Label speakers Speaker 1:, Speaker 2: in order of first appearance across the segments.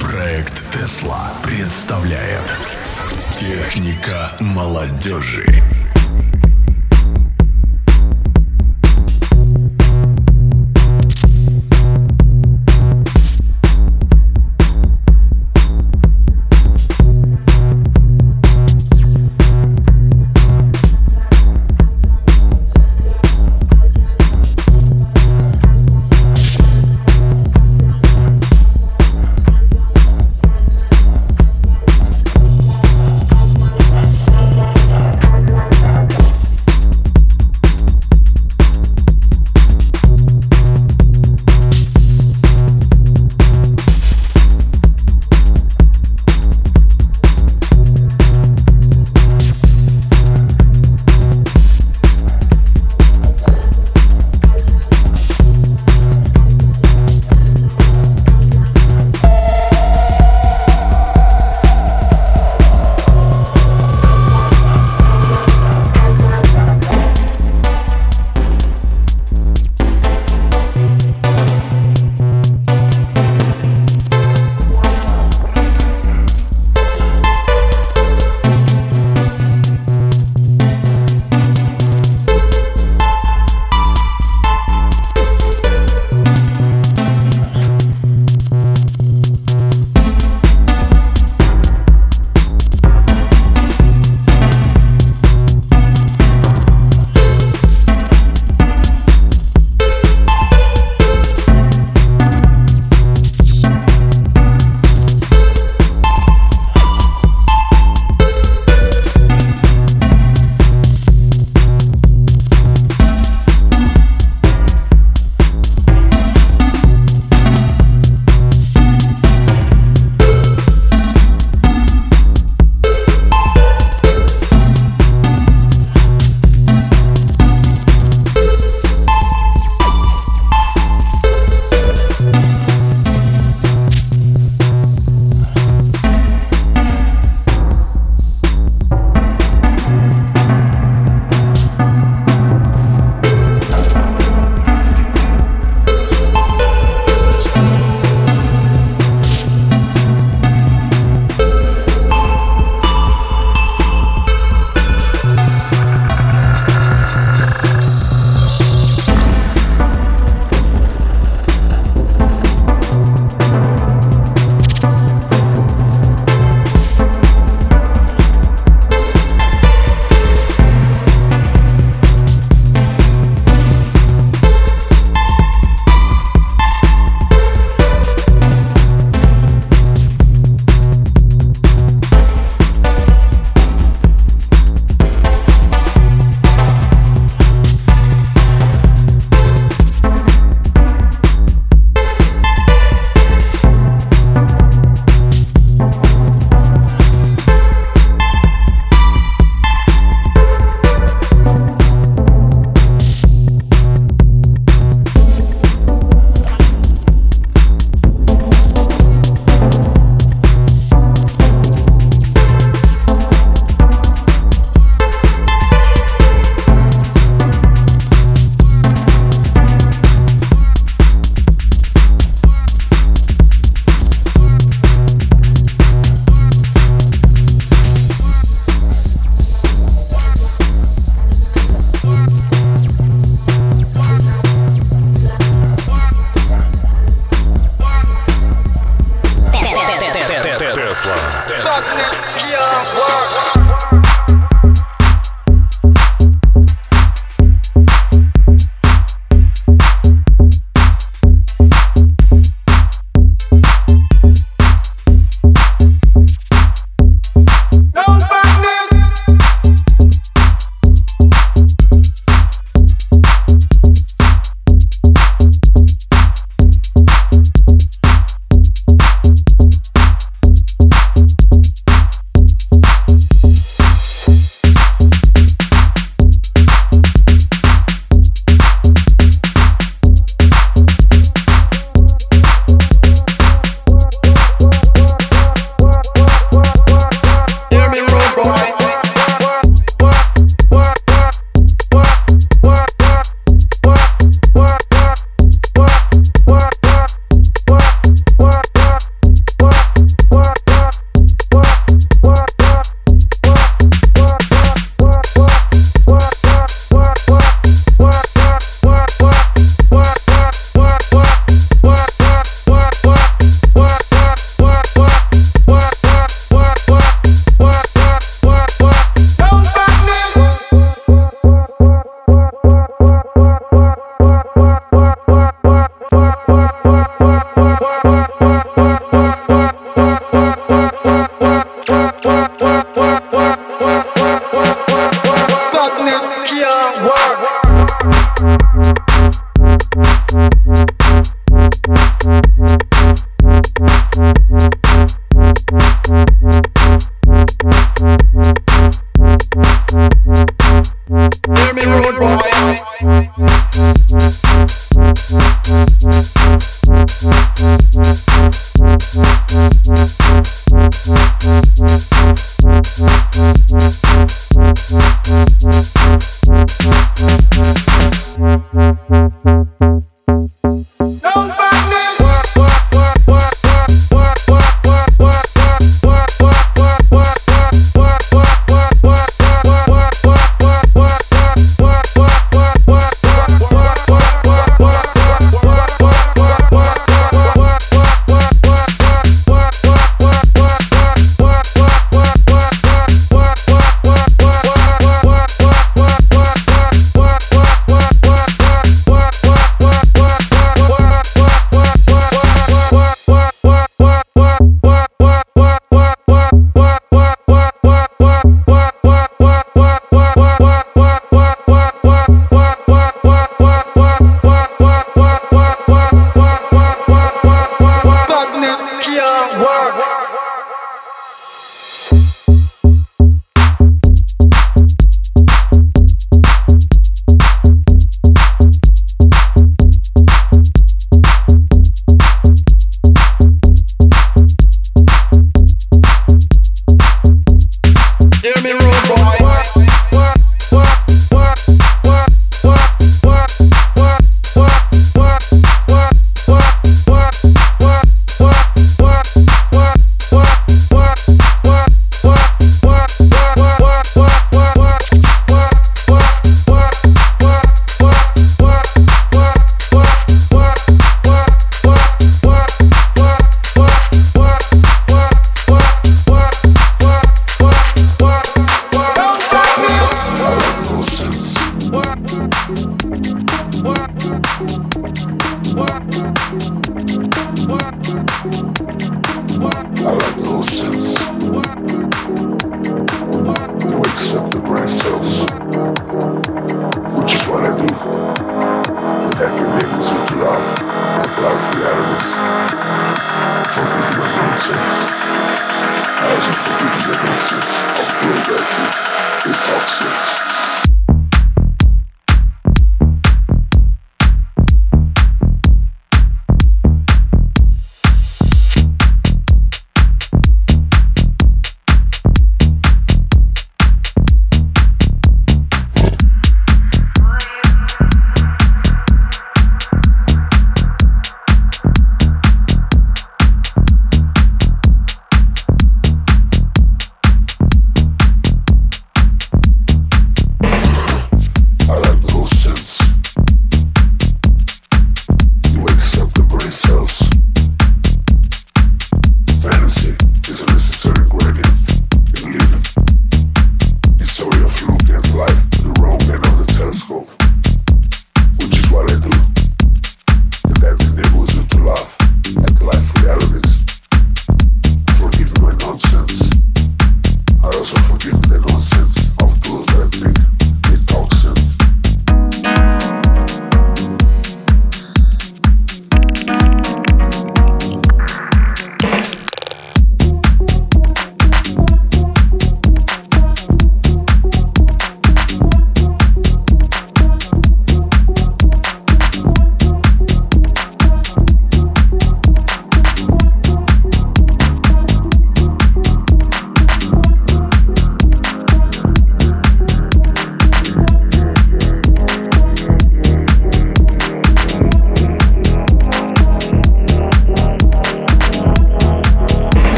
Speaker 1: Проект Тесла представляет Техника молодежи.
Speaker 2: darkness, beyond work.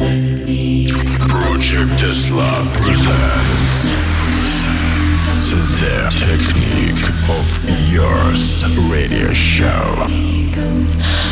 Speaker 2: Project Tesla presents the
Speaker 3: Technique of Yours radio show.